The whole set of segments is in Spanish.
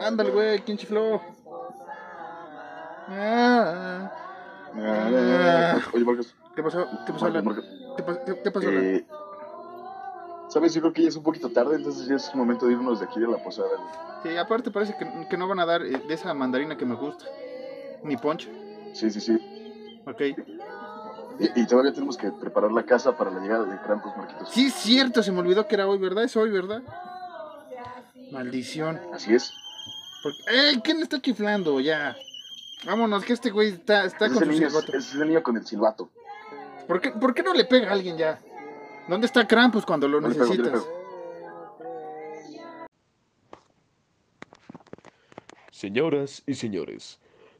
Ándale, güey, ¿quién chifló? Ah, Oye, Marcos. ¿Qué pasó? ¿Qué pasó, Alan? Marcos, ¿Qué, pa- qué- qué pasó, Alan? eh, Sabes, yo creo que ya es un poquito tarde, entonces ya es momento de irnos de aquí de la posada, güey. Sí, aparte parece que, que no van a dar eh, de esa mandarina que me gusta. Ni ponche. Sí, sí, sí. Ok. Y, y todavía tenemos que preparar la casa para la llegada de Krampus, Marquitos. Sí, es cierto, se me olvidó que era hoy, ¿verdad? Es hoy, ¿verdad? Maldición. Así es. Porque- ¡Ey! ¿Quién le está chiflando? Ya. Vámonos, que este güey está, está Es con el, su niño, silbato. es el niño con el silbato. ¿Por qué, ¿Por qué no le pega a alguien ya? ¿Dónde está Krampus cuando lo No necesitas? pego. Señoras y señores,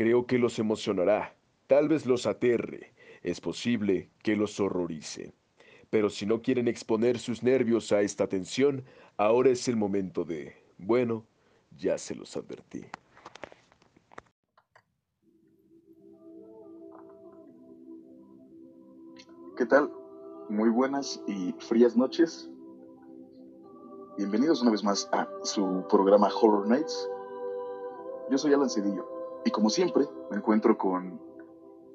Creo que los emocionará, tal vez los aterre, es posible que los horrorice. Pero si no quieren exponer sus nervios a esta tensión, ahora es el momento de... Bueno, ya se los advertí. ¿Qué tal? Muy buenas y frías noches. Bienvenidos una vez más a su programa Horror Nights. Yo soy Alan Cedillo y como siempre me encuentro con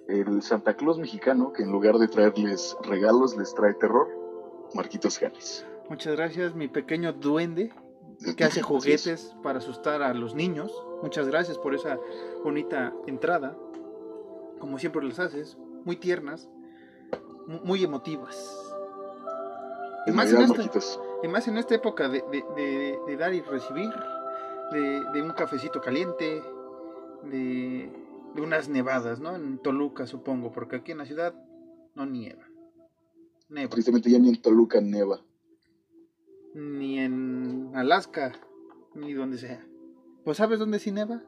el Santa Claus mexicano que en lugar de traerles regalos les trae terror, Marquitos Janes. Muchas gracias, mi pequeño duende que hace juguetes para asustar a los niños. Muchas gracias por esa bonita entrada. Como siempre las haces, muy tiernas, mu- muy emotivas. Y más, en esta, y más en esta época de, de- de- de dar y recibir, de un cafecito caliente, de, de unas nevadas, ¿no? En Toluca, supongo, porque aquí en la ciudad no nieva. Neva. Tristemente ya ni en Toluca neva. ni en Alaska, ni donde sea. Pues ¿sabes dónde sí neva?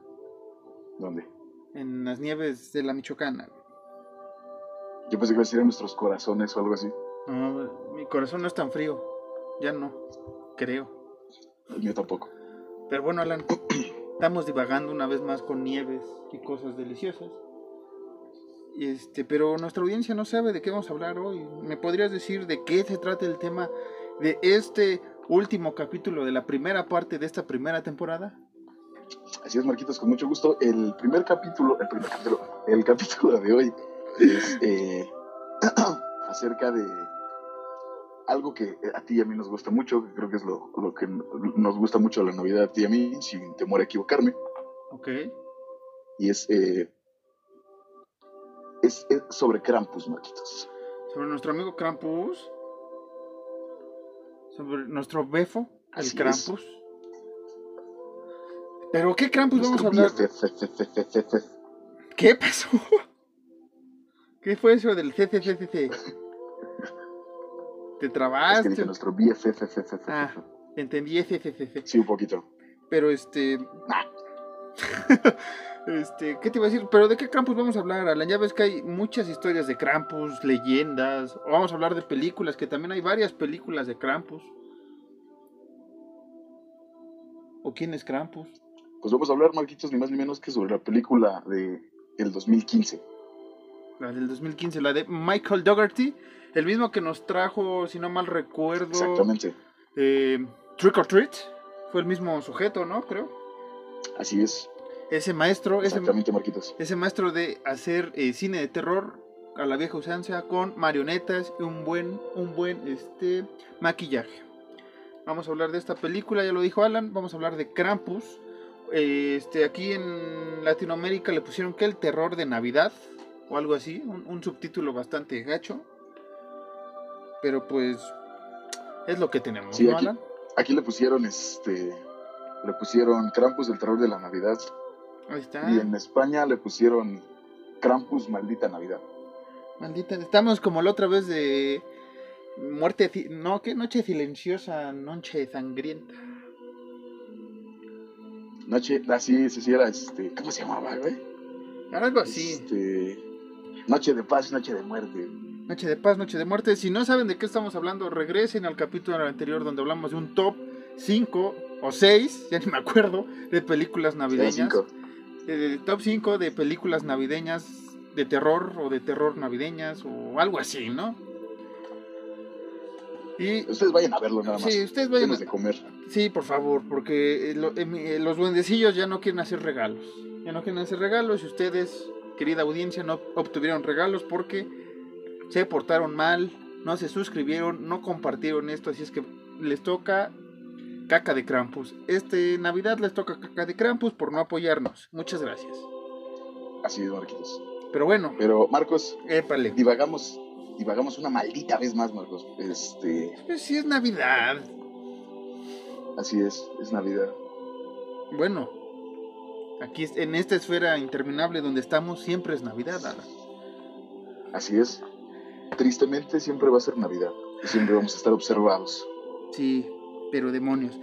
¿Dónde? En las nieves de la Michoacana. Yo pensé que iba a decir en nuestros corazones o algo así. No, mi corazón no es tan frío. Ya no, creo. El mío tampoco. Pero bueno, Alan, estamos divagando una vez más con nieves y cosas deliciosas. Este, pero nuestra audiencia no sabe de qué vamos a hablar hoy. ¿Me podrías decir de qué se trata el tema de este último capítulo de la primera parte de esta primera temporada? Así es, Marquitos, con mucho gusto. El primer capítulo, el primer capítulo, el capítulo de hoy es eh, acerca de algo que a ti y a mí nos gusta mucho, que creo que es lo, lo que nos gusta mucho la Navidad a ti y a mí, sin temor a equivocarme, Ok. y es, eh, es, es sobre Krampus, Marquitos. Sobre nuestro amigo Krampus. Sobre nuestro Befo, el Así es. Krampus. ¿Pero qué Krampus vamos a Nuestro hablar? ¿Qué pasó? ¿Qué fue eso del CCCCC? ¿Te Es que trabaste? nuestro BFFFFF. Ah, entendí. Sí, un poquito. Pero este... este, ¿qué te iba a decir? ¿Pero de qué Krampus vamos a hablar, Alan? Ya ves que hay muchas historias de Krampus, leyendas. O vamos a hablar de películas, que también hay varias películas de Krampus. ¿O quién es Krampus? Pues vamos a hablar, Marquitos, ni más ni menos que sobre la película de el 2015. La del 2015, la de Michael Dougherty. El mismo que nos trajo, si no mal recuerdo, Exactamente. eh, Trick or Treat. Fue el mismo sujeto, ¿no? Creo. Así es. Ese maestro, ese, Exactamente, Marquitos. ese maestro de hacer eh, cine de terror a la vieja usanza con marionetas y un buen, un buen este, maquillaje. Vamos a hablar de esta película, ya lo dijo Alan. Vamos a hablar de Krampus. Este, aquí en Latinoamérica le pusieron que el terror de Navidad o algo así, un, un subtítulo bastante gacho. Pero pues es lo que tenemos, Sí, ¿no, aquí- Alan? Aquí le pusieron este. Le pusieron Krampus del terror de la Navidad. Ahí está. Y en España le pusieron Krampus, maldita Navidad. Maldita, estamos como la otra vez de muerte, no, ¿qué? Noche silenciosa, noche sangrienta. Noche, ah, sí, sí, sí, era este. ¿Cómo se llamaba, güey? Algo así. Este, noche de paz, noche de muerte. Noche de paz, noche de muerte. Si no saben de qué estamos hablando, regresen al capítulo anterior donde hablamos de un top 5 o 6, ya ni me acuerdo, de películas navideñas. Eh, top 5 de películas navideñas de terror o de terror navideñas o algo así, ¿no? Y Ustedes vayan a verlo nada más. sí, ustedes vayan a- de comer. Sí, por favor, porque eh, eh, eh, los duendecillos ya no quieren hacer regalos. Ya no quieren hacer regalos y ustedes, querida audiencia, no obtuvieron regalos porque se portaron mal, no se suscribieron, no compartieron esto, así es que les toca caca de Krampus. Este Navidad les toca caca de Krampus por no apoyarnos. Muchas gracias. Así es, Marquitos. Pero bueno, Pero, Marcos, épale. divagamos, divagamos una maldita vez más, Marcos. Este, Pues sí es Navidad. así es, es Navidad. Bueno, aquí en esta esfera interminable donde estamos siempre es Navidad. Así es. Tristemente siempre va a ser Navidad. Y siempre vamos a estar observados. Sí, pero demonios.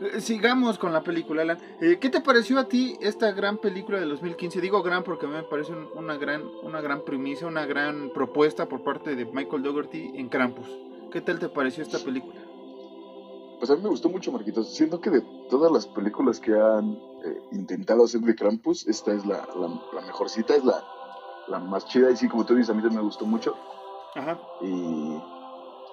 Eh, Sigamos con la película, Alan. Eh, ¿Qué te pareció a ti esta gran película de 2015? Digo gran porque a mí me parece un- una gran, una gran primicia, una gran propuesta por parte de Michael Dougherty en Krampus. ¿Qué tal te pareció esta película? Pues a mí me gustó mucho, Marquitos. Siento que de todas las películas que han eh, intentado hacer de Krampus, esta es la, la, la mejorcita, es la, la más chida. Y sí, como tú dices, a mí también me gustó mucho. Ajá. Y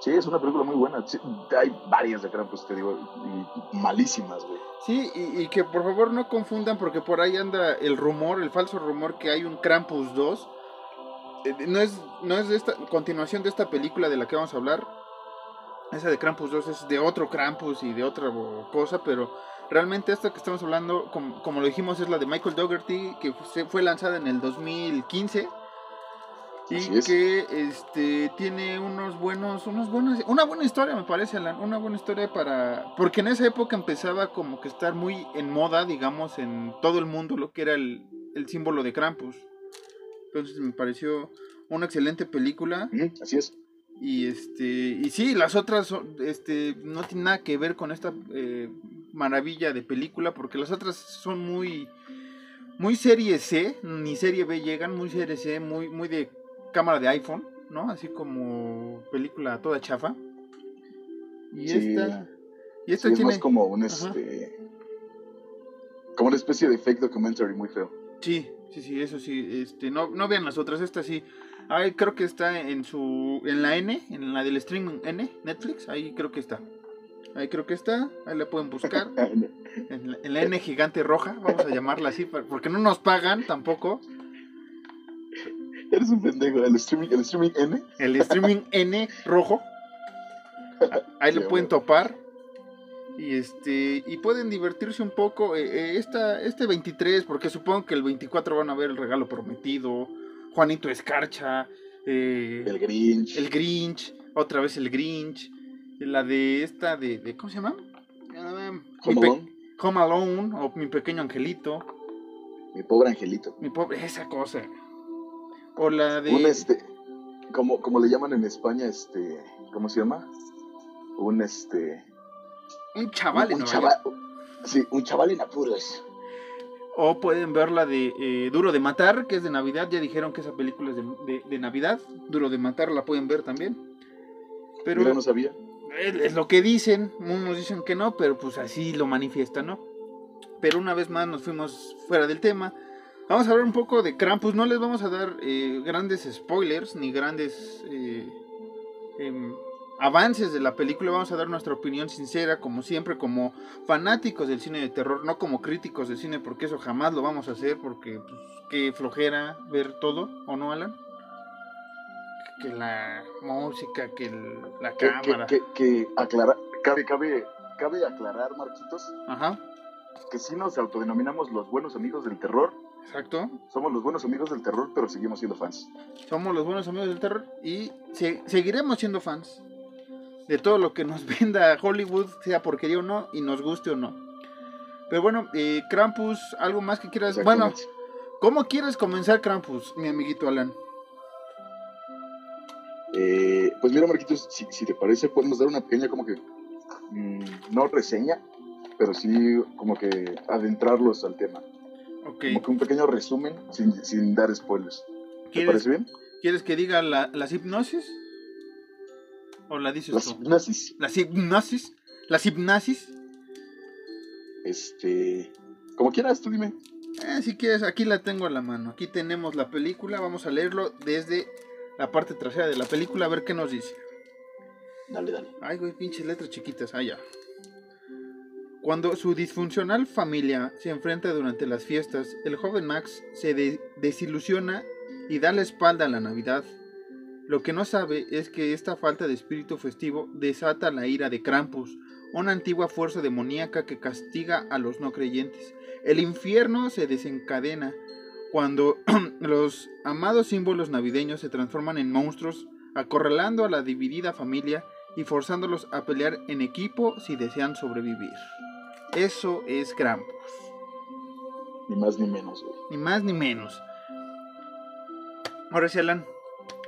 sí, es una película muy buena. Sí, hay varias de Krampus, te digo, y malísimas, güey. Sí, y, y que por favor no confundan porque por ahí anda el rumor, el falso rumor que hay un Krampus 2. Eh, No es, no es de esta continuación de esta película de la que vamos a hablar. Esa de Krampus 2 es de otro Krampus y de otra cosa, pero realmente esta que estamos hablando, como, como lo dijimos, es la de Michael Dougherty, que fue, fue lanzada en el 2015 y es. que este tiene unos buenos unos buenos una buena historia me parece Alan una buena historia para porque en esa época empezaba como que estar muy en moda digamos en todo el mundo lo que era el, el símbolo de Krampus entonces me pareció una excelente película así es. y este y sí las otras este no tienen nada que ver con esta eh, maravilla de película porque las otras son muy muy serie C ni serie B llegan muy serie C muy muy de cámara de iPhone no así como película toda chafa y Sí. esta y esta Sí, es tiene más como un Ajá. este. Como una especie de fake documentary muy feo. Sí, sí, sí, eso sí. Este, no, no vean las otras, esta sí. Ay, creo que está en su, en la N, en la del streaming N, Netflix. Ahí creo que está. Ahí creo que está. Ahí la pueden buscar. En la, en la N gigante roja, vamos a llamarla así, porque no nos pagan tampoco. Eres un pendejo. El streaming, el streaming N. El streaming N rojo. Ahí lo pueden topar. Y este y pueden divertirse un poco eh, eh, esta, este 23, porque supongo que el 24 van a ver el regalo prometido, Juanito Escarcha, eh, El Grinch. el Grinch, otra vez el Grinch, la de esta de, de- ¿cómo se llama? Home Alone, Home Alone, o mi pequeño angelito, Mi pobre angelito. mi pobre, esa cosa. O la de Un este. Como, como le llaman en España, este. ¿Cómo se llama? Un este. un chaval en un chaval. Sí, un chaval en apuros. O pueden ver la de eh, Duro de Matar, que es de Navidad. Ya dijeron que esa película es de, de- de Navidad. Duro de Matar la pueden ver también. Pero Mira, no sabía. es, es lo que dicen. Unos dicen que no, pero pues así lo manifiestan, ¿no? Pero una vez más nos fuimos fuera del tema. Vamos a hablar un poco de Krampus. No les vamos a dar eh, grandes spoilers ni grandes eh, em, avances de la película. Vamos a dar nuestra opinión sincera, como siempre, como fanáticos del cine de terror, no como críticos de cine, porque eso jamás lo vamos a hacer, porque pues, qué flojera ver todo, ¿o no, Alan? Que la música, que el- la Que, cámara. que, que, que aclara- cabe, cabe, cabe aclarar, Marquitos, Ajá, que sí nos autodenominamos los buenos amigos del terror. Exacto. Somos los buenos amigos del terror, pero seguimos siendo fans. Somos los buenos amigos del terror y se- seguiremos siendo fans de todo lo que nos venda Hollywood, sea porquería o no, y nos guste o no. Pero bueno, eh, Krampus, algo más que quieras. Bueno. ¿Cómo quieres comenzar Krampus, mi amiguito Alan? Eh, pues mira, Marquitos, si, si, te parece, podemos dar una pequeña como que, mmm, no reseña, pero sí como que adentrarlos al tema. Okay. Como que un pequeño resumen sin, sin dar spoilers. ¿Te parece bien? ¿Quieres que diga la, las hipnosis? ¿O la dices ¿Las tú? hipnosis? ¿Las hipnosis? ¿Las hipnosis? Este... Como quieras, tú dime. Eh, si quieres, aquí la tengo a la mano. Aquí tenemos la película. Vamos a leerlo desde la parte trasera de la película a ver qué nos dice. Dale, dale. Ay, güey, pinches letras chiquitas. Ah, ya. Cuando su disfuncional familia se enfrenta durante las fiestas, el joven Max se de desilusiona y da la espalda a la Navidad. Lo que no sabe es que esta falta de espíritu festivo desata la ira de Krampus, una antigua fuerza demoníaca que castiga a los no creyentes. El infierno se desencadena cuando los amados símbolos navideños se transforman en monstruos, acorralando a la dividida familia y forzándolos a pelear en equipo si desean sobrevivir. Eso es Krampus. Ni más ni menos, güey. Ni más ni menos. Ahora sí, Alan,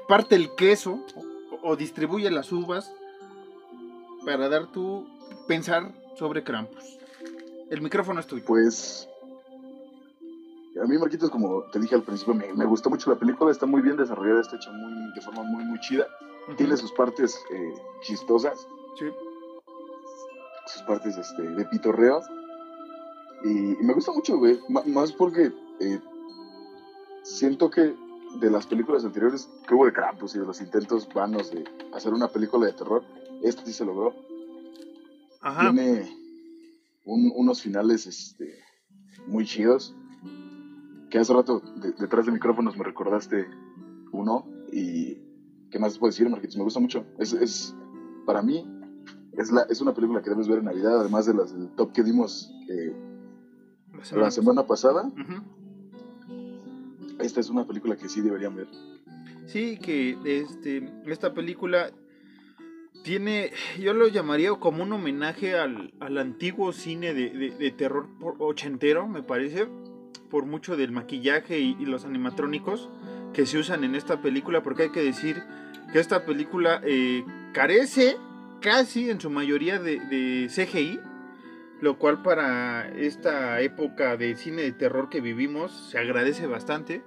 parte el queso o, o distribuye las uvas para dar tu pensar sobre Krampus. El micrófono es tuyo. Pues a mí, Marquitos, como te dije al principio, me, me, gustó mucho la película, está muy bien desarrollada, está hecha muy, de forma muy, muy chida. Uh -huh. Tiene sus partes eh, chistosas. Sí. Sus partes este, de pitorreo. Y, y, me gusta mucho, güey. más porque eh, siento que de las películas anteriores que hubo de Krampus y de los intentos vanos de hacer una película de terror, este sí se logró. Ajá. Tiene un, unos finales este, muy chidos que hace rato de, detrás de micrófonos me recordaste uno y qué más puedo decir Marquitos me gusta mucho es, es para mí es, la, es una película que debes ver en Navidad además de las del top que dimos eh, la semana, la semana pasada. uh -huh. esta es una película que sí deberían ver. Sí que este esta película tiene, yo lo llamaría como un homenaje al, al antiguo cine de, de, de terror ochentero, me parece, por mucho del maquillaje y, y, los animatrónicos que se usan en esta película, porque hay que decir que esta película eh, carece casi en su mayoría de, CGI, lo cual para esta época de cine de terror que vivimos se agradece bastante,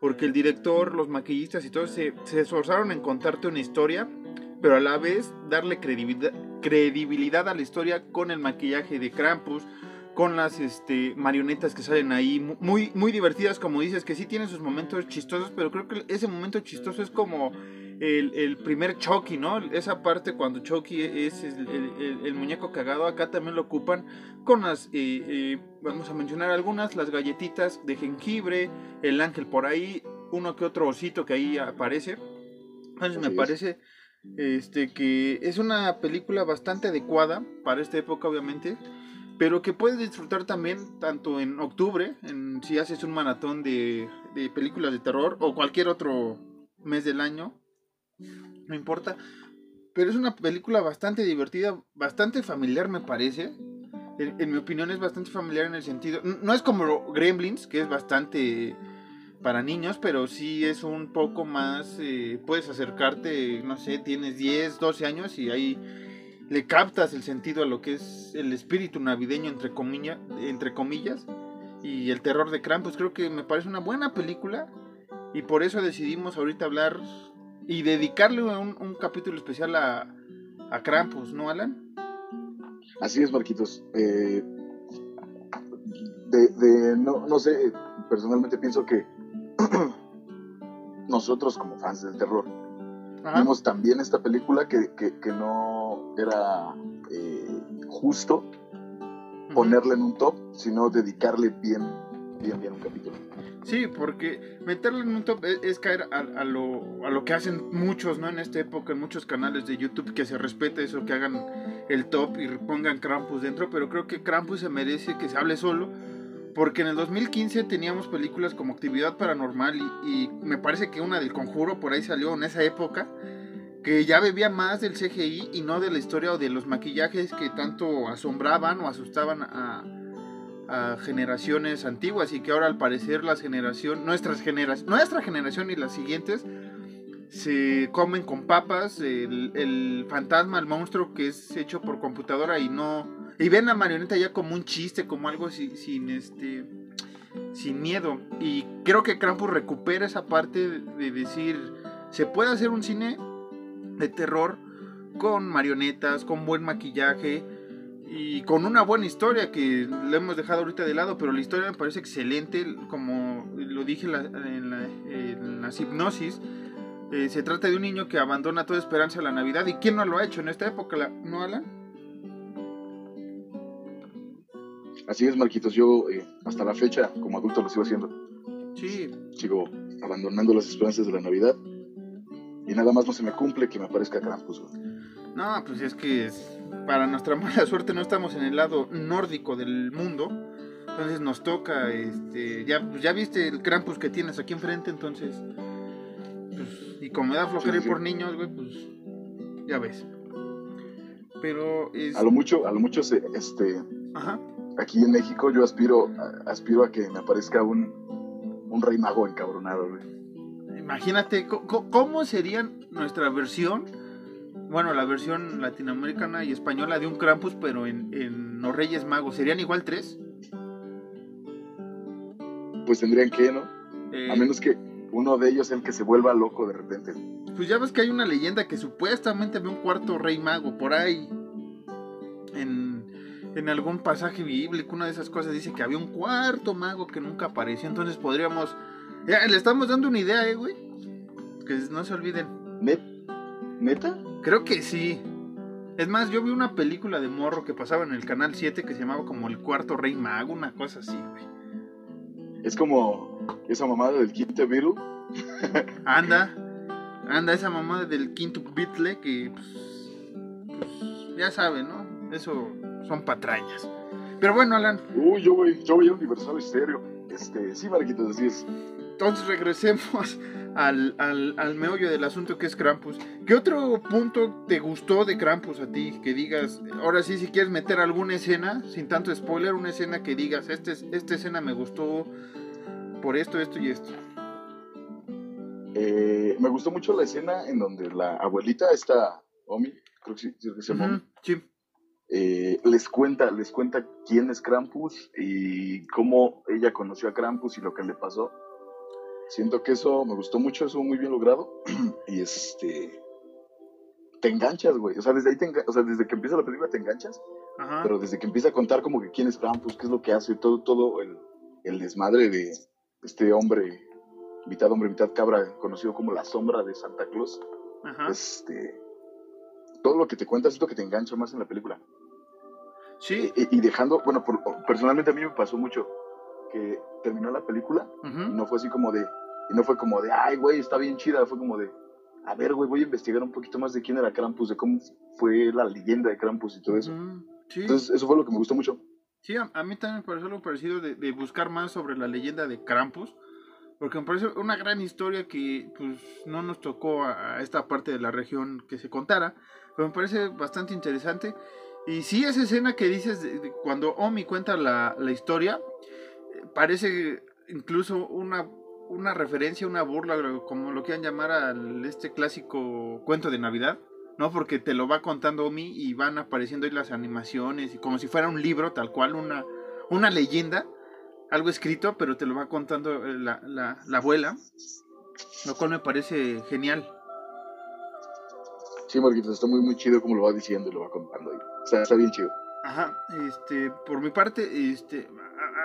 porque el director, los maquillistas y todos se, se esforzaron en contarte una historia, pero a la vez darle credibilidad, credibilidad a la historia con el maquillaje de Krampus, con las este, marionetas que salen ahí, muy, muy divertidas, como dices, que sí tienen sus momentos chistosos, pero creo que ese momento chistoso es como el, el primer Chucky, ¿no? Esa parte cuando Chucky es el, el, el, muñeco cagado, acá también lo ocupan con las, eh, eh, vamos a mencionar algunas, las galletitas de jengibre, el ángel por ahí, uno que otro osito que ahí aparece. Entonces me parece este, que es una película bastante adecuada para esta época, obviamente pero que puedes disfrutar también tanto en octubre, en, si haces un maratón de, de, películas de terror o cualquier otro mes del año, no importa. Pero es una película bastante divertida, bastante familiar me parece. En, mi opinión es bastante familiar en el sentido, no es como Gremlins, que es bastante para niños, pero sí es un poco más, eh, puedes acercarte, no sé, tienes 10, 12 años y ahí le captas el sentido a lo que es el espíritu navideño entre, comilla, entre comillas y el terror de Krampus creo que me parece una buena película y por eso decidimos ahorita hablar y dedicarle un, un capítulo especial a, a, Krampus, ¿no Alan? Así es Marquitos eh, de, de no, no sé personalmente pienso que nosotros como fans del terror Ajá. vimos también esta película que, que, que no era eh, justo ponerla en un top, sino dedicarle bien, bien, bien un capítulo. Sí, porque meterla en un top es, es caer a, a, lo, a, lo, que hacen muchos, ¿no? En esta época, en muchos canales de YouTube, que se respete eso, que hagan el top y pongan Krampus dentro, pero creo que Krampus se merece que se hable solo, porque en el 2015 teníamos películas como Actividad Paranormal y, y, me parece que una del Conjuro por ahí salió en esa época que ya bebía más del CGI y no de la historia o de los maquillajes que tanto asombraban o asustaban a, a generaciones antiguas y que ahora al parecer las generación, nuestras nuestra generación y las siguientes se comen con papas el, fantasma, el monstruo que es hecho por computadora y no y ven la marioneta ya como un chiste, como algo sin, este sin miedo. Y creo que Krampus recupera esa parte de decir se puede hacer un cine de terror con marionetas, con buen maquillaje y con una buena historia que la hemos dejado ahorita de lado, pero la historia me parece excelente, como lo dije en la, en la, en la hipnosis. eh, se trata de un niño que abandona toda esperanza a la Navidad. ¿Y quién no lo ha hecho en esta época? ¿No, Alan? Así es, Marquitos. Yo eh, hasta la fecha, como adulto, lo sigo haciendo. Sí, Sigo abandonando las esperanzas de la Navidad. Y nada más no se me cumple que me aparezca Krampus. No, pues es que es- para nuestra mala suerte no estamos en el lado nórdico del mundo. Entonces nos toca, este, ya, pues ya viste el Krampus que tienes aquí enfrente, entonces, pues, y como me da flojera Sí, por niños, güey, pues, ya ves. Pero es, A lo mucho, a lo mucho, se- este, ajá, aquí en México yo aspiro, a- aspiro a que me aparezca un, un rey mago encabronado, güey. imagínate cómo sería nuestra versión, bueno, la versión latinoamericana y española de un Krampus, pero en, en los Reyes Magos, ¿serían igual tres? Pues tendrían que, ¿no? Eh, A menos que uno de ellos sea el que se vuelva loco de repente. Pues ya ves que hay una leyenda que supuestamente ve un cuarto rey mago por ahí. En, en algún pasaje bíblico, una de esas cosas dice que había un cuarto mago que nunca apareció. Entonces podríamos. Ya, le estamos dando una idea, eh, güey. Que no se olviden. ¿Net- ¿Neta? Creo que sí. Es más, yo vi una película de morro que pasaba en el canal 7 que se llamaba como El cuarto rey mago, una cosa así, güey. Es como esa mamada del quinto Beatle. Anda, anda esa mamá del quinto Beatle que, pues, pues, ya saben, ¿no? Eso son patrañas. Pero bueno, Alan, Uy, yo voy, yo voy a Universal Stereo. Este, sí, Marquitos, así es. entonces regresemos al, al, al meollo del asunto que es Krampus. ¿Qué otro punto te gustó de Krampus a ti? Que digas, ahora sí, si quieres meter alguna escena, sin tanto spoiler, una escena que digas, este, es- esta escena me gustó por esto, esto y esto. Eh, me gustó mucho la escena en donde la abuelita, esta Omi, creo que se llama sí. eh, les cuenta, les cuenta quién es Krampus y cómo ella conoció a Krampus y lo que le pasó. Siento que eso me gustó mucho, eso muy bien logrado. y este te enganchas, güey. O sea, desde ahí te o sea, desde que empieza la película te enganchas, Ajá. pero desde que empieza a contar como que quién es Krampus, qué es lo que hace, todo, todo el, el desmadre de este hombre, mitad hombre, mitad cabra, conocido como la sombra de Santa Claus, Ajá. este todo lo que te cuenta siento que te engancha más en la película. Sí. Y, y dejando, bueno, por- personalmente a mí me pasó mucho que terminó la película y ujú. no fue así como de, y no fue como de, ay, güey, está bien chida, fue como de, a ver, güey, voy a investigar un poquito más de quién era Krampus, de cómo fue la leyenda de Krampus y todo eso. Ujú, Sí, Entonces, eso fue lo que me gustó mucho. sí a, a mí también me pareció algo parecido de, de buscar más sobre la leyenda de Krampus, porque me parece una gran historia que pues no nos tocó a, a esta parte de la región que se contara, pero me parece bastante interesante. Y sí, esa escena que dices de- de cuando Omi cuenta la, la historia, parece incluso una, una referencia, una burla, como lo quieran llamar al este clásico cuento de Navidad. ¿no? Porque te lo va contando Omi y van apareciendo ahí las animaciones y como si fuera un libro, tal cual, una, una leyenda, algo escrito, pero te lo va contando eh, la, la, la abuela, lo cual me parece genial. Sí, Marquitos, está muy, muy chido como lo va diciendo y lo va contando. ahí. O sea, está bien chido. Ajá, este, por mi parte, este,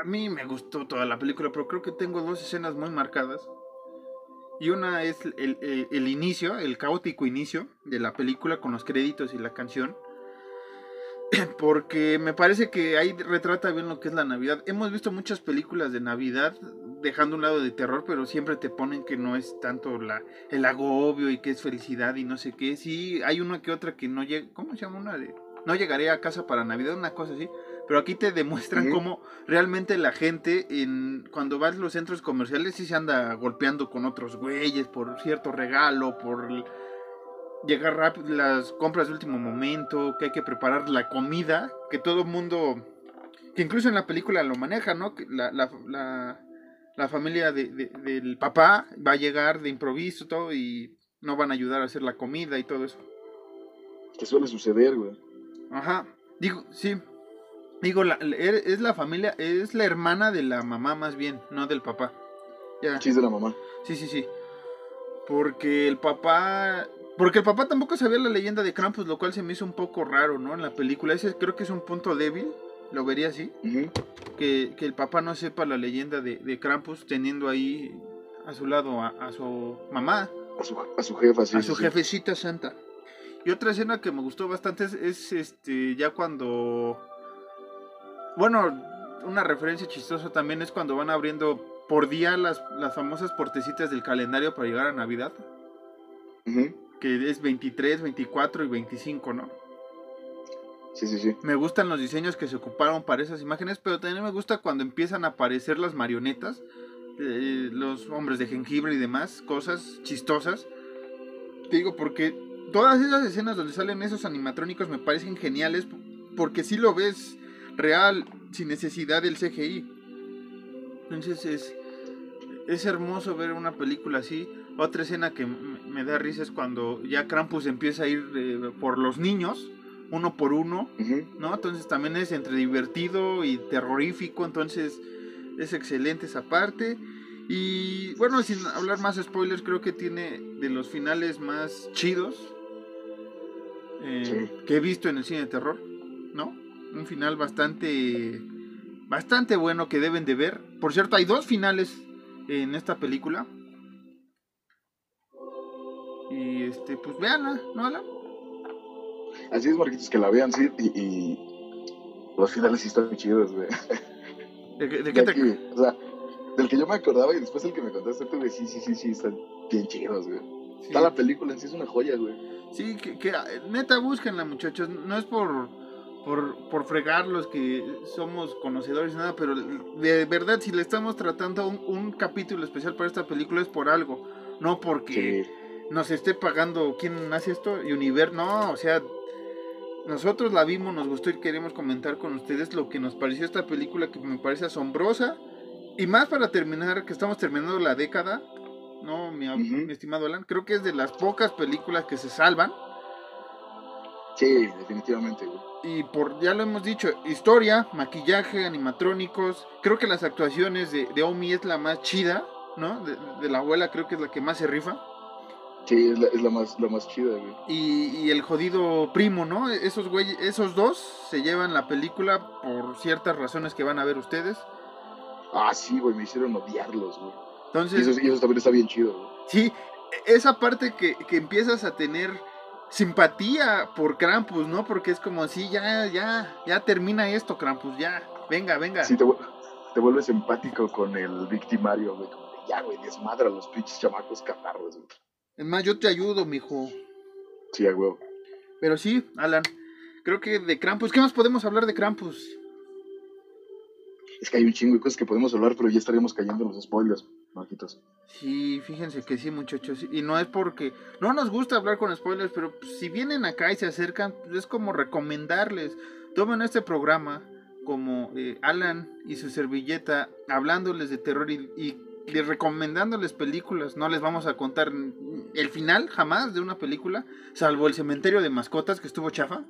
a, mí me gustó toda la película, pero creo que tengo dos escenas muy marcadas. Y una es el, el- el inicio, el caótico inicio de la película con los créditos y la canción. Porque me parece que ahí retrata bien lo que es la Navidad. Hemos visto muchas películas de Navidad dejando un lado de terror, pero siempre te ponen que no es tanto la, el agobio y que es felicidad y no sé qué. Sí, hay una que otra que no llega. ¿Cómo se llama una de.? No llegaré a casa para Navidad, una cosa así. Pero aquí te demuestran cómo realmente la gente, en, cuando vas a los centros comerciales, sí se anda golpeando con otros güeyes por cierto regalo, por llegar rápido, las compras de último momento, que hay que preparar la comida, que todo el mundo Que incluso en la película lo maneja, ¿no? Que la, la, la, la familia de, de- del papá va a llegar de improviso todo y no van a ayudar a hacer la comida y todo eso. Que suele suceder, güey. Ajá. Digo, sí. Digo, la- la- es la familia, es la hermana de la mamá más bien, no del papá. Ya. Sí, es de la mamá. Sí, sí, sí. Porque el papá. Porque el papá tampoco sabía la leyenda de Krampus, lo cual se me hizo un poco raro, ¿no? En la película. Ese creo que es un punto débil. Lo vería así. Que, que el papá no sepa la leyenda de, de Krampus teniendo ahí a su lado a, a su mamá, A su, a su jefa, sí. a su sí. jefecita santa. Y otra escena que me gustó bastante es, es, este ya cuando. Bueno, una referencia chistosa también es cuando van abriendo por día las, las famosas portecitas del calendario para llegar a Navidad. Que es 23, 24 y 25, ¿no? Sí, sí, sí. Me gustan los diseños que se ocuparon para esas imágenes, pero también me gusta cuando empiezan a aparecer las marionetas, eh, los hombres de jengibre y demás, cosas chistosas. Te digo, porque todas esas escenas donde salen esos animatrónicos me parecen geniales, porque si lo ves real, sin necesidad del CGI. Entonces es, es hermoso ver una película así. Otra escena que me da risa es cuando ya Krampus empieza a ir eh, por los niños, uno por uno. ¿no? Entonces también es entre divertido y terrorífico, entonces es excelente esa parte. Y bueno, sin hablar más spoilers, creo que tiene de los finales más chidos eh, Sí. que he visto en el cine de terror, ¿no? Un final bastante, bastante bueno que deben de ver. Por cierto, hay dos finales en esta película. Y este, pues véanla, ¿no, Alan? Así es, Marquitos, que la vean, sí. Y, y los finales sí están chidos, güey. ¿De, qué- de De qué te- o sea, del que yo me acordaba y después el que me contaste tú, güey, sí, sí, sí, sí, están bien chidos, güey. sí. Toda la película en sí es una joya, güey. Sí, que, que, neta búsquenla muchachos, no es por, por, por fregar los que somos conocedores, nada, pero de verdad si le estamos tratando un, un capítulo especial para esta película es por algo, no porque Sí. nos esté pagando quién hace esto, Univer, no, o sea, nosotros la vimos, nos gustó y queremos comentar con ustedes lo que nos pareció esta película que me parece asombrosa. Y más para terminar, que estamos terminando la década, no, mi estimado Alan, creo que es de las pocas películas que se salvan Sí, definitivamente, güey. y por, ya lo hemos dicho, historia, maquillaje, animatrónicos. Creo que las actuaciones de, de Omi es la más chida, ¿no? De, de la abuela creo que es la que más se rifa. Sí, es la, es la más, la más chida, güey. Y, y el jodido primo, ¿no? Esos güey, esos dos se llevan la película por ciertas razones que van a ver ustedes. Ah, sí, güey, me hicieron odiarlos, güey. Y Entonces, eso, y eso también está bien chido, güey. sí, esa parte que, que empiezas a tener simpatía por Krampus, ¿no? Porque es como, sí, ya, ya, ya termina esto, Krampus, ya, venga, venga. Sí, te, vu- te vuelves empático con el victimario, güey. Como de, ya, güey, desmadra a los pinches chamacos catarros, güey. Es más, yo te ayudo, mijo. Sí, a huevo. Pero sí, Alan, creo que de Krampus, ¿qué más podemos hablar de Krampus? Es que hay un chingo de cosas que podemos hablar, pero ya estaríamos cayendo en los spoilers, Marquitos. Sí, fíjense que sí, muchachos. Y no es porque no nos gusta hablar con spoilers, pero si vienen acá y se acercan, es como recomendarles. Tomen este programa como eh, Alan y su servilleta hablándoles de terror y, y les recomendándoles películas. No les vamos a contar el final jamás de una película, salvo el cementerio de mascotas que estuvo chafa.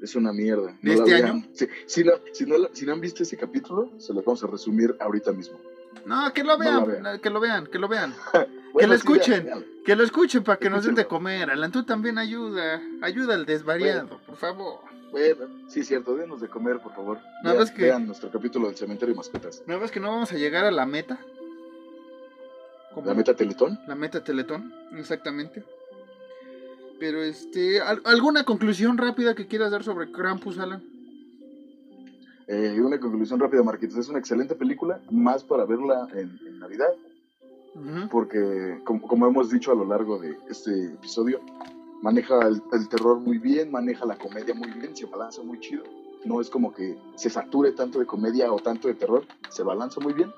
Es una mierda. ¿De la este año? Si, no, si, no, si no han visto ese capítulo, se los vamos a resumir ahorita mismo. No, que lo No vean, que lo vean, que lo vean. Bueno, lo escuchen. Que lo escuchen para que nos den de comer. Alan, tú también ayuda. Ayuda al desvariado, por favor. Bueno, sí, cierto, denos de comer, por favor. Nada Vean, más que- vean nuestro capítulo del cementerio de mascotas. ¿No ves que no vamos a llegar a la meta? Como La meta Teletón. La meta Teletón, exactamente. Pero este, ¿al- ¿alguna conclusión rápida que quieras dar sobre Krampus, Alan? Eh, una conclusión rápida, Marquitos. Es una excelente película, más para verla en, en Navidad, Ujú. porque como, como hemos dicho a lo largo de este episodio, maneja el, el terror muy bien, maneja la comedia muy bien, se balanza muy chido. No es como que se sature tanto de comedia o tanto de terror, se balanza muy bien.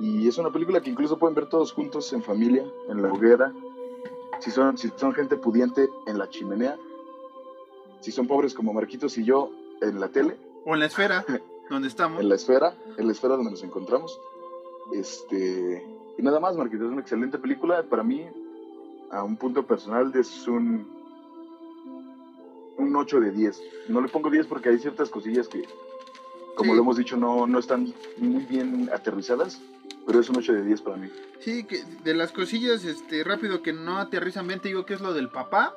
Y es una película que incluso pueden ver todos juntos en familia, en la hoguera. Si son, si son gente pudiente, en la chimenea. Si son pobres como Marquitos y yo, en la tele. O en la esfera. donde estamos. En la esfera, en la esfera donde nos encontramos. Este, y nada más, Marquitos, es una excelente película. Para mí, a un punto personal, es un, un 8 de 10. No le pongo 10 porque hay ciertas cosillas que, como Sí. lo hemos dicho, no, no están muy bien aterrizadas, pero es un 8 de 10 para mí. Sí, que de las cosillas, este, rápido que no aterrizan bien, te digo que es lo del papá.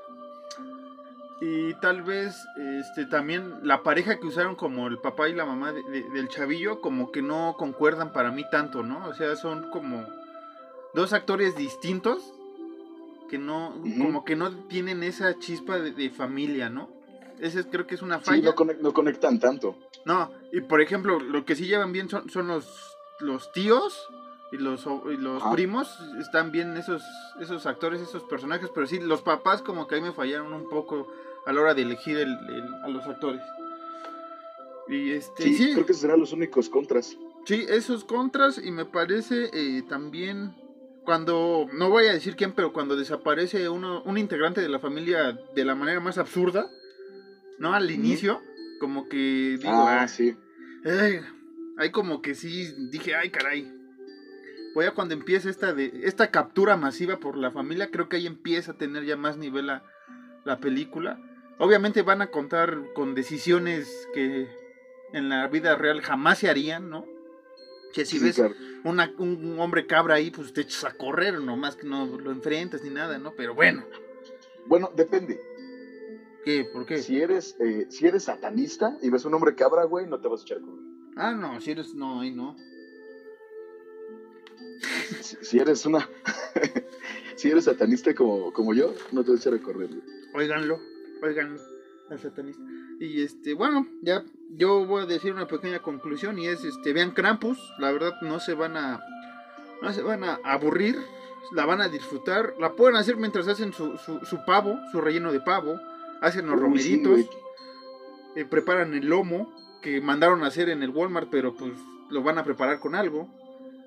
Y tal vez, este, también la pareja que usaron como el papá y la mamá de- de- del chavillo, como que no concuerdan para mí tanto, ¿no? O sea, son como dos actores distintos que no, como que no tienen esa chispa de, de familia, ¿no? Ese es- creo que es una Sí, falla. no, conec- no conectan tanto. No, y por ejemplo, lo que sí llevan bien son, son los, los tíos y los, y los primos. Están bien esos, esos actores, esos personajes, pero sí, los papás como que ahí me fallaron un poco a la hora de elegir el- el- a los actores. Y este, Sí, sí, creo que serán los únicos contras. sí, esos contras y me parece eh, también cuando, no voy a decir quién, pero cuando desaparece uno, un integrante de la familia de la manera más absurda, ¿no? Al inicio, como que digo, Ah, "Ah, sí. Ay, ahí como que sí dije, ay caray. Voy a cuando empiece esta de esta captura masiva por la familia, creo que ahí empieza a tener ya más nivel la, la película. Obviamente van a contar con decisiones que en la vida real jamás se harían, ¿no? Que si Sí, ves claro. una- un hombre cabra ahí, pues te echas a correr, nomás que no lo enfrentas ni nada, ¿no? Pero bueno, Bueno, depende. ¿qué? ¿Por qué? Si eres, eh, si eres satanista y ves un hombre cabra, güey, no te vas a echar con Ah, no, si eres, no, ahí no. si, si eres una si eres satanista como, como yo, no te vas a echar a correr. güey. Óiganlo, óiganlo, al satanista. Y este, bueno, ya yo voy a decir una pequeña conclusión y es este, vean Krampus, la verdad no se van a no se van a aburrir, la van a disfrutar, la pueden hacer mientras hacen su, su, su pavo, su relleno de pavo, hacen los romeritos, eh, preparan el lomo que mandaron a hacer en el Walmart, pero pues lo van a preparar con algo.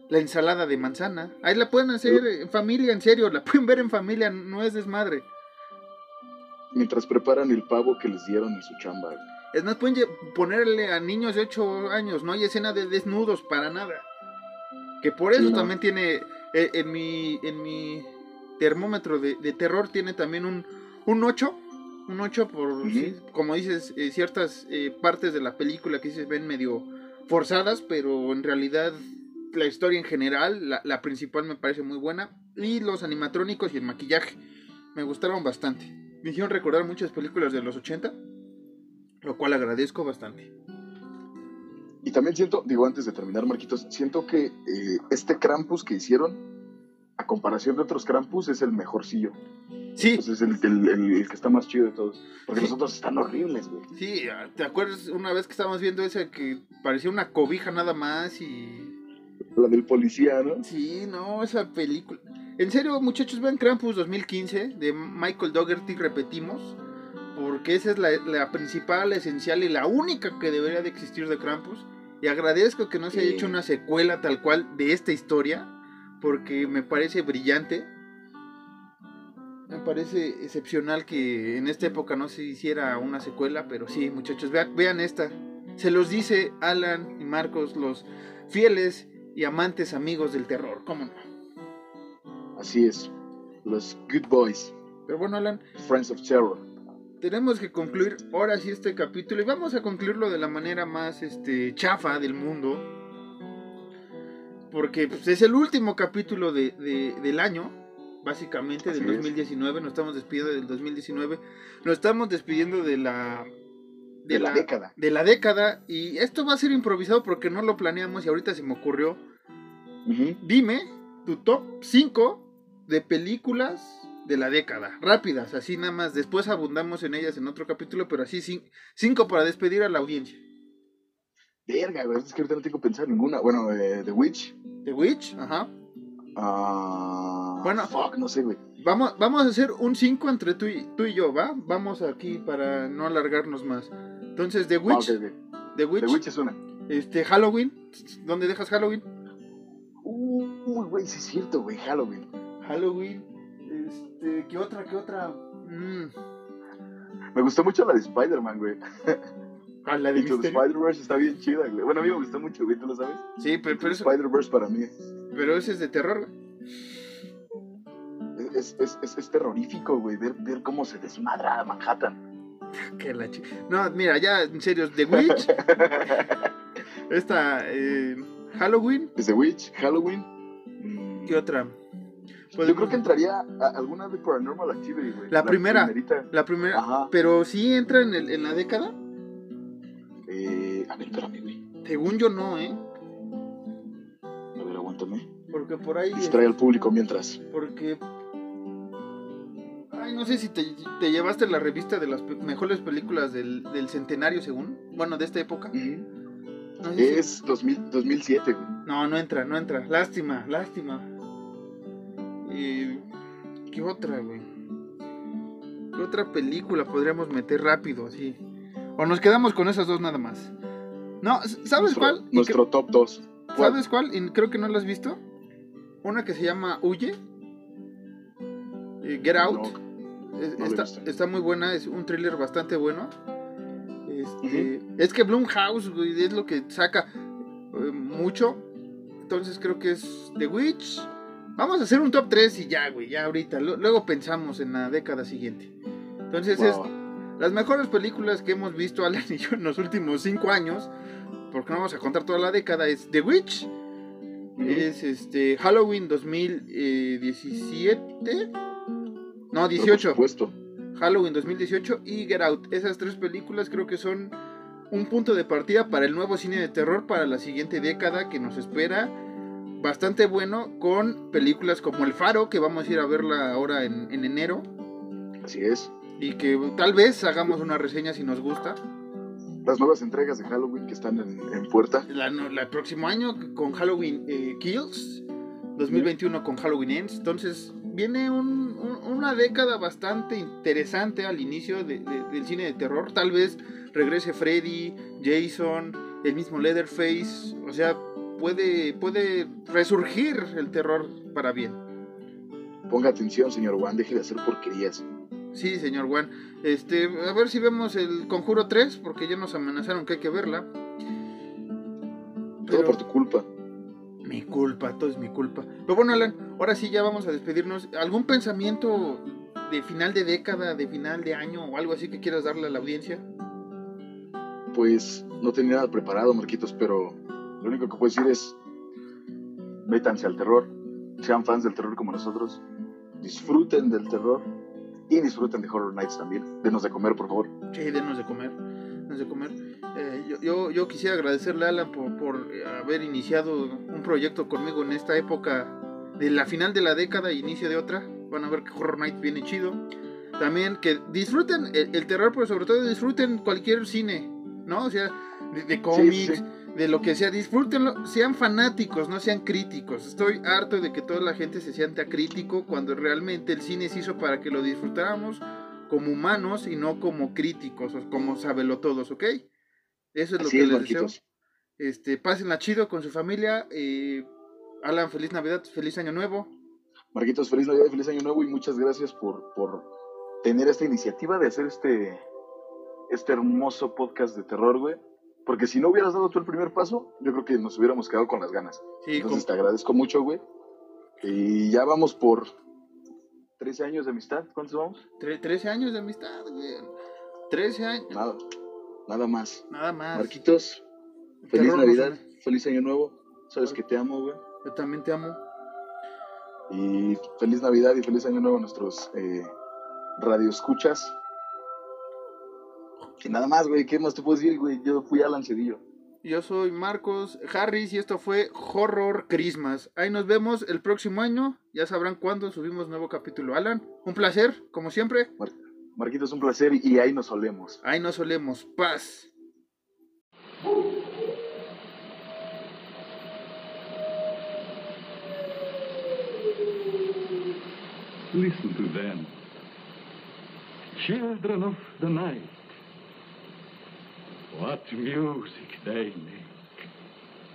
La ensalada de manzana. Ahí la pueden hacer en familia, en serio, la pueden ver en familia, no es desmadre. Mientras preparan el pavo que les dieron en su chamba. Es más, pueden ponerle a niños de 8 años, no hay escena de desnudos para nada. Que por eso Sí, no. también tiene, eh, en mi en mi termómetro de, de terror tiene también un, un 8. Un 8 por, sí, como dices, eh, ciertas eh, partes de la película que se ven medio forzadas, pero en realidad la historia en general, la, la principal me parece muy buena. Y los animatrónicos y el maquillaje me gustaron bastante. Me hicieron recordar muchas películas de los 80, lo cual agradezco bastante. Y también siento, digo antes de terminar, Marquitos, siento que eh, este Krampus que hicieron, a comparación de otros Krampus, es el mejorcillo. Sí, Pues es el, el- el- el que está más chido de todos. Porque Sí. los otros están horribles, güey. sí, ¿te acuerdas una vez que estábamos viendo esa que parecía una cobija nada más y... La del policía, ¿no? Sí, no, esa película... En serio, muchachos, vean Krampus 2015 de Michael Dougherty, repetimos, porque esa es la, la principal, esencial y la única que debería de existir de Krampus. Y agradezco que no se haya hecho una secuela tal cual de esta historia, porque me parece brillante. Me parece excepcional que en esta época no se hiciera una secuela, pero sí, muchachos, vean, vean esta. Se los dice Alan y Marcos, los fieles y amantes amigos del terror, ¿cómo no? Así es. Los Good Boys, Pero bueno, Alan, Friends of Terror. tenemos que concluir ahora sí este capítulo y vamos a concluirlo de la manera más este chafa del mundo. Porque pues, es el último capítulo de, de- del año, básicamente, del Así es. 2019. Nos estamos despidiendo del 2019. Nos estamos despidiendo de la... De la década. De la década. Y esto va a ser improvisado porque no lo planeamos y ahorita se me ocurrió. Dime tu top 5 de películas de la década. Rápidas, así nada más. Después abundamos en ellas en otro capítulo, pero así 5 para despedir a la audiencia. Verga, güey. Es que ahorita no tengo que pensar ninguna. Bueno, eh, The Witch. The Witch, ajá. Ah. Bueno. Fuck, no sé, güey. Vamos, vamos a hacer un 5 entre tú y, tú y yo, ¿va? Vamos aquí para no alargarnos más. Entonces, The Ah, Witch, ok, ok. The Witch, The Witch es una. este, Halloween. ¿Dónde dejas Halloween? Uy, güey, sí es cierto, güey. Halloween. Halloween. Este, ¿qué otra? ¿Qué otra? Mm, Me gustó mucho la de Spider-Man, güey. ¿A la de the? Spider-Verse está bien chida, güey. Bueno, a mí me gustó mucho, güey, ¿tú lo sabes? Sí, pero, pero, eso- Spider-Verse para mí pero ese es de terror. es, es, es, es terrorífico, güey, ver, ver cómo se desmadra Manhattan. Que la No, mira, ya en serio, The Witch, esta eh, Halloween, Desde Witch, Halloween. ¿qué otra? Yo creo que entraría a alguna de Paranormal Activity, güey. La primera. primerita. La primera, Ajá. pero sí entra en, el- en la década. Eh, a ver, espérame, güey. Según yo no, ¿eh? A ver, aguántame. Porque por ahí... Distrae al público mientras. Porque... Ay, no sé si te, te llevaste la revista de las pe- mejores películas del, del centenario, según. Bueno, de esta época. No, sé si- Es 2000, 2007, güey. no, no entra, no entra. Lástima, lástima. Eh, ¿Qué otra, güey? ¿Qué otra película podríamos meter rápido, así? O nos quedamos con esas dos nada más. No, ¿sabes Nuestro- cuál? Nuestro top 2. ¿Sabes cuál? Y creo que no la has visto. Una que se llama Huye. Eh, Get Out. No he está, está muy buena, es un thriller bastante bueno. Este, Es que Blumhouse, güey, es lo que saca eh, mucho. Entonces creo que es The Witch. Vamos a hacer un top 3 y ya, güey, ya ahorita. Lu- Luego pensamos en la década siguiente. Entonces es las mejores películas que hemos visto Alan y yo en los últimos 5 años. Porque no vamos a contar toda la década. Es The Witch. Es este Halloween 2017. No, 18. Por supuesto. Halloween 2018 y Get Out. Esas tres películas creo que son un punto de partida para el nuevo cine de terror para la siguiente década que nos espera. Bastante bueno con películas como El Faro, que vamos a ir a verla ahora en, en enero. Así es. Y que tal vez hagamos una reseña si nos gusta. Las nuevas entregas de Halloween que están en, en puerta. La, el próximo año con Halloween eh, Kills. 2021 con Halloween Ends. Entonces viene un- un- una década bastante interesante al inicio de- de- del cine de terror. Tal vez regrese Freddy, Jason, el mismo Leatherface. O sea, puede, puede resurgir el terror para bien. Ponga atención, señor Juan, deje de hacer porquerías. Sí, señor Juan. Este, a ver si vemos el Conjuro 3, porque ya nos amenazaron que hay que verla. Todo por tu culpa. Mi culpa, todo es mi culpa. Pero bueno, Alan, ahora sí ya vamos a despedirnos. ¿Algún pensamiento de final de década, de final de año o algo así que quieras darle a la audiencia? Pues no tenía nada preparado, Marquitos, pero lo único que puedo decir es: métanse al terror, sean fans del terror como nosotros, disfruten del terror y disfruten de Horror Nights también. Denos de comer, por favor. Sí, denos de comer. Denos de comer. Eh, yo, yo, yo quisiera agradecerle a Alan por, por haber iniciado un proyecto conmigo en esta época de la final de la década e inicio de otra. Van a ver que Horror Nights viene chido. También que disfruten el, el terror, pero sobre todo disfruten cualquier cine, ¿no? O sea, de, de cómics, sí. De lo que sea, disfrútenlo, sean fanáticos, no sean críticos. Estoy harto de que toda la gente se sienta crítico cuando realmente el cine se hizo para que lo disfrutáramos como humanos y no como críticos o como sabelotodos, ¿ok? Eso es lo que es, les Marquitos. deseo. Este, pásenla chido con su familia. eh, Alan, feliz Navidad, feliz Año Nuevo. Marquitos, feliz Navidad feliz Año Nuevo y muchas gracias por, por tener esta iniciativa de hacer este, este hermoso podcast de terror, güey. Porque si no hubieras dado tú el primer paso, yo creo que nos hubiéramos quedado con las ganas. Sí, Entonces con- te agradezco mucho, güey. Y ya vamos por 13 años de amistad. ¿Cuántos vamos? tre- 13 años de amistad, güey. 13 años, Nada, nada más. nada más. Marquitos, El feliz Navidad, feliz Año Nuevo. Sabes que te amo, güey. Yo también te amo. Y feliz Navidad y feliz Año Nuevo a nuestros eh, radioescuchas. Y nada más, güey, ¿qué más te puedo decir, güey? Yo fui Alan Cedillo. Yo soy Marcos Harris y esto fue Horror Christmas. Ahí nos vemos el próximo año. Ya sabrán cuándo subimos nuevo capítulo. Alan, un placer, como siempre. Marquitos, un placer y ahí nos solemos. Ahí nos solemos. Paz. Listen to them. Children of the night. What music they make.